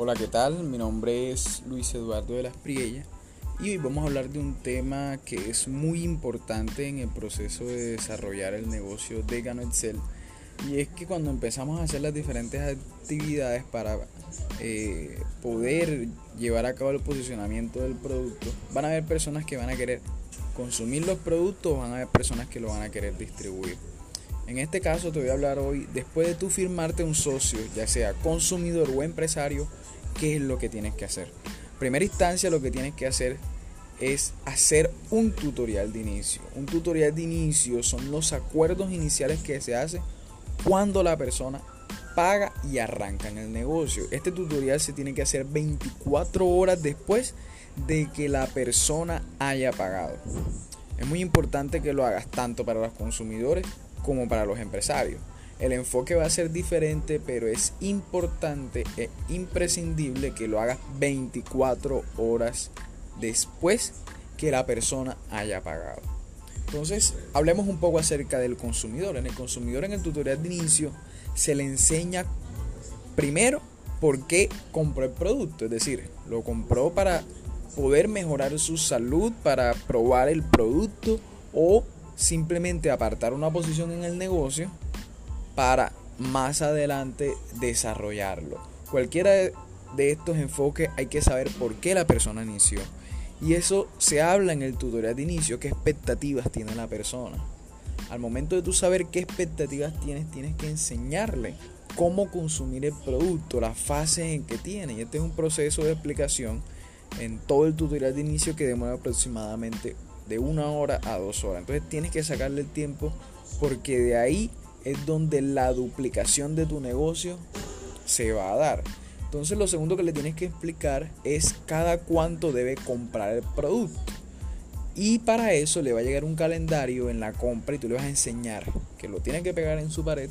Hola, ¿qué tal? Mi nombre es Luis Eduardo de las Priella y hoy vamos a hablar de un tema que es muy importante en el proceso de desarrollar el negocio de Gano Excel y es que cuando empezamos a hacer las diferentes actividades para eh, poder llevar a cabo el posicionamiento del producto, van a haber personas que van a querer consumir los productos, van a haber personas que lo van a querer distribuir. En este caso te voy a hablar hoy, después de tú firmarte un socio, ya sea consumidor o empresario, ¿qué es lo que tienes que hacer? primera instancia lo que tienes que hacer es hacer un tutorial de inicio. Un tutorial de inicio son los acuerdos iniciales que se hacen cuando la persona paga y arranca en el negocio. Este tutorial se tiene que hacer 24 horas después de que la persona haya pagado. Es muy importante que lo hagas tanto para los consumidores como para los empresarios. El enfoque va a ser diferente, pero es importante e imprescindible que lo hagas 24 horas después que la persona haya pagado. Entonces, hablemos un poco acerca del consumidor. En el consumidor, en el tutorial de inicio, se le enseña primero por qué compró el producto. Es decir, lo compró para poder mejorar su salud, para probar el producto o simplemente apartar una posición en el negocio para más adelante desarrollarlo. Cualquiera de estos enfoques hay que saber por qué la persona inició. Y eso se habla en el tutorial de inicio, qué expectativas tiene la persona. Al momento de tú saber qué expectativas tienes, tienes que enseñarle cómo consumir el producto, las fases en que tiene. Y este es un proceso de explicación en todo el tutorial de inicio que demora aproximadamente de una hora a dos horas. Entonces tienes que sacarle el tiempo porque de ahí es donde la duplicación de tu negocio se va a dar. Entonces lo segundo que le tienes que explicar es cada cuánto debe comprar el producto. Y para eso le va a llegar un calendario en la compra y tú le vas a enseñar que lo tiene que pegar en su pared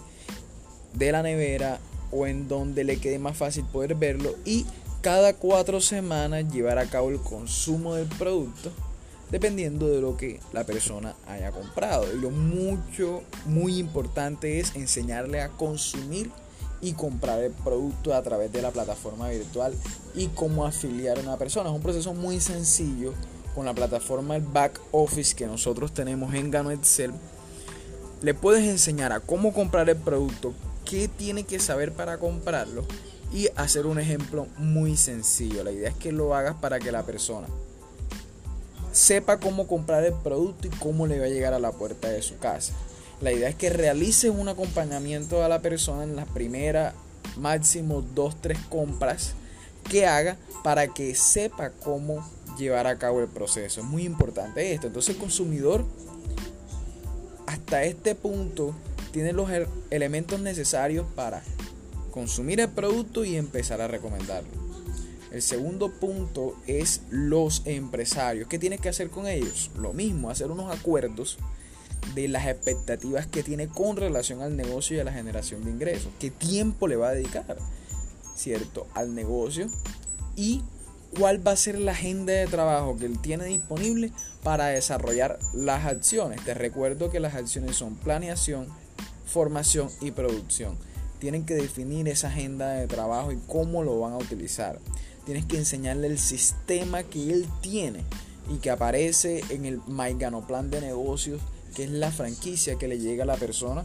de la nevera o en donde le quede más fácil poder verlo y cada cuatro semanas llevar a cabo el consumo del producto dependiendo de lo que la persona haya comprado. Y lo mucho, muy importante es enseñarle a consumir y comprar el producto a través de la plataforma virtual y cómo afiliar a una persona. Es un proceso muy sencillo con la plataforma el back office que nosotros tenemos en Gano Excel. Le puedes enseñar a cómo comprar el producto, qué tiene que saber para comprarlo y hacer un ejemplo muy sencillo. La idea es que lo hagas para que la persona sepa cómo comprar el producto y cómo le va a llegar a la puerta de su casa. La idea es que realices un acompañamiento a la persona en las primeras máximo 2 3 compras que haga para que sepa cómo llevar a cabo el proceso. Es muy importante esto. Entonces el consumidor hasta este punto tiene los elementos necesarios para consumir el producto y empezar a recomendarlo. El segundo punto es los empresarios. ¿Qué tienes que hacer con ellos? Lo mismo, hacer unos acuerdos de las expectativas que tiene con relación al negocio y a la generación de ingresos. ¿Qué tiempo le va a dedicar? ¿Cierto? Al negocio. Y cuál va a ser la agenda de trabajo que él tiene disponible para desarrollar las acciones. Te recuerdo que las acciones son planeación, formación y producción. Tienen que definir esa agenda de trabajo y cómo lo van a utilizar tienes que enseñarle el sistema que él tiene y que aparece en el Maigano Plan de Negocios, que es la franquicia que le llega a la persona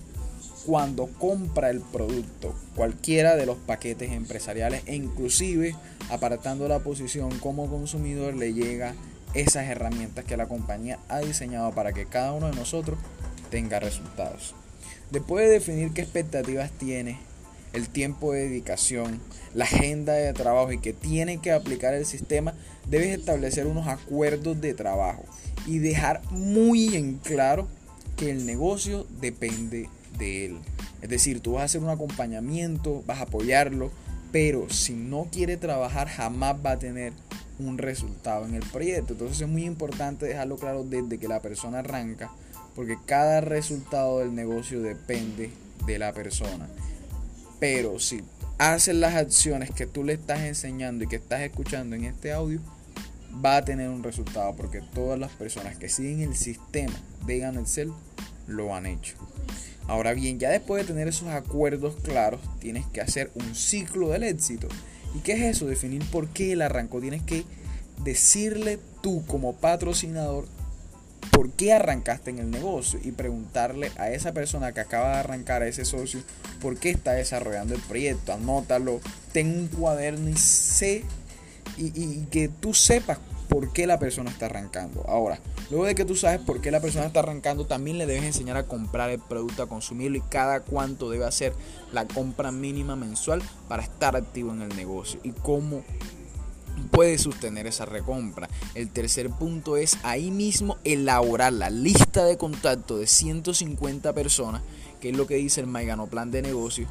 cuando compra el producto, cualquiera de los paquetes empresariales e inclusive apartando la posición como consumidor le llega esas herramientas que la compañía ha diseñado para que cada uno de nosotros tenga resultados. Después de definir qué expectativas tiene, el tiempo de dedicación, la agenda de trabajo y que tiene que aplicar el sistema, debes establecer unos acuerdos de trabajo y dejar muy en claro que el negocio depende de él. Es decir, tú vas a hacer un acompañamiento, vas a apoyarlo, pero si no quiere trabajar jamás va a tener un resultado en el proyecto. Entonces es muy importante dejarlo claro desde que la persona arranca, porque cada resultado del negocio depende de la persona. Pero si haces las acciones que tú le estás enseñando y que estás escuchando en este audio, va a tener un resultado porque todas las personas que siguen el sistema de Excel lo han hecho. Ahora bien, ya después de tener esos acuerdos claros, tienes que hacer un ciclo del éxito. ¿Y qué es eso? Definir por qué él arrancó. Tienes que decirle tú como patrocinador por qué arrancaste en el negocio y preguntarle a esa persona que acaba de arrancar, a ese socio, por qué está desarrollando el proyecto. Anótalo, ten un cuaderno y sé y, que tú sepas por qué la persona está arrancando. Ahora, luego de que tú sabes por qué la persona está arrancando, también le debes enseñar a comprar el producto, a consumirlo y cada cuánto debe hacer la compra mínima mensual para estar activo en el negocio y cómo puede sostener esa recompra. El tercer punto es ahí mismo elaborar la lista de contacto de 150 personas, que es lo que dice el Maigano Plan de Negocios.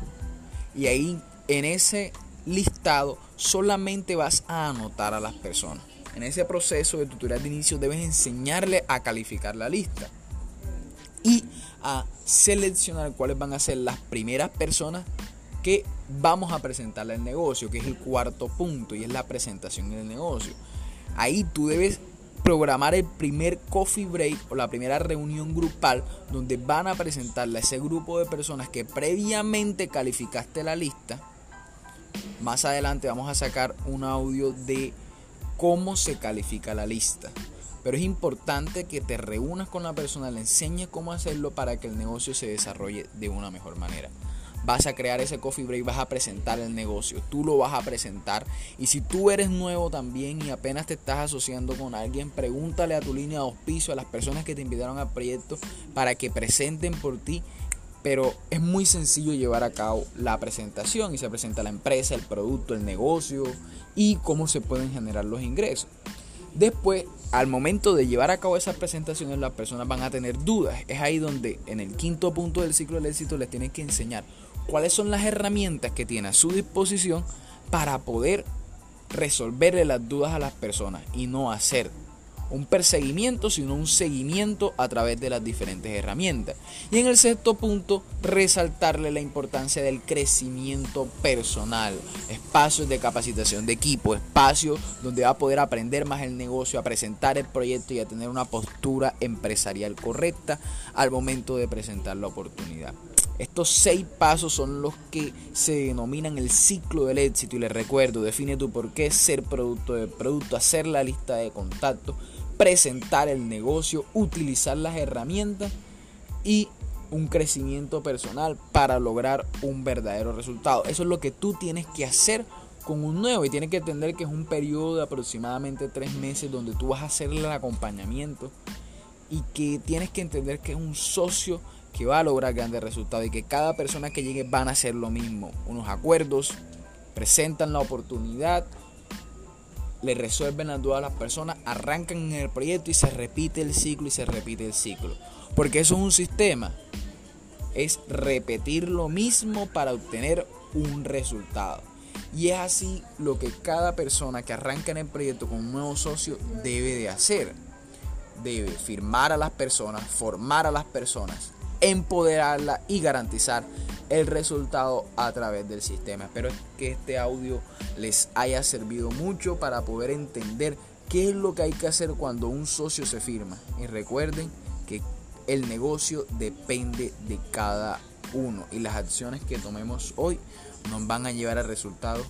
Y ahí en ese listado solamente vas a anotar a las personas. En ese proceso de tutorial de inicio debes enseñarle a calificar la lista y a seleccionar cuáles van a ser las primeras personas que vamos a presentarle el negocio, que es el cuarto punto y es la presentación del negocio. Ahí tú debes programar el primer coffee break o la primera reunión grupal donde van a presentarle a ese grupo de personas que previamente calificaste la lista. Más adelante vamos a sacar un audio de cómo se califica la lista. Pero es importante que te reúnas con la persona, le enseñes cómo hacerlo para que el negocio se desarrolle de una mejor manera. Vas a crear ese coffee break, vas a presentar el negocio, tú lo vas a presentar. Y si tú eres nuevo también y apenas te estás asociando con alguien, pregúntale a tu línea de auspicio, a las personas que te invitaron al proyecto, para que presenten por ti pero es muy sencillo llevar a cabo la presentación y se presenta la empresa, el producto, el negocio y cómo se pueden generar los ingresos. Después, al momento de llevar a cabo esas presentaciones, las personas van a tener dudas. Es ahí donde en el quinto punto del ciclo del éxito les tienen que enseñar cuáles son las herramientas que tiene a su disposición para poder resolverle las dudas a las personas y no hacer un perseguimiento, sino un seguimiento a través de las diferentes herramientas. Y en el sexto punto, resaltarle la importancia del crecimiento personal, espacios de capacitación de equipo, espacios donde va a poder aprender más el negocio, a presentar el proyecto y a tener una postura empresarial correcta al momento de presentar la oportunidad. Estos seis pasos son los que se denominan el ciclo del éxito y les recuerdo, define tu por qué ser producto de producto, hacer la lista de contactos, presentar el negocio, utilizar las herramientas y un crecimiento personal para lograr un verdadero resultado. Eso es lo que tú tienes que hacer con un nuevo y tienes que entender que es un periodo de aproximadamente tres meses donde tú vas a hacerle el acompañamiento y que tienes que entender que es un socio que va a lograr grandes resultados y que cada persona que llegue van a hacer lo mismo, unos acuerdos, presentan la oportunidad le resuelven las dudas a las personas, arrancan en el proyecto y se repite el ciclo y se repite el ciclo. Porque eso es un sistema. Es repetir lo mismo para obtener un resultado. Y es así lo que cada persona que arranca en el proyecto con un nuevo socio debe de hacer. Debe firmar a las personas, formar a las personas, empoderarla y garantizar el resultado a través del sistema. Espero que este audio les haya servido mucho para poder entender qué es lo que hay que hacer cuando un socio se firma. Y recuerden que el negocio depende de cada uno y las acciones que tomemos hoy nos van a llevar al resultado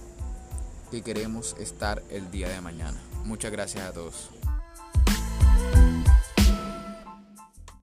que queremos estar el día de mañana. Muchas gracias a todos.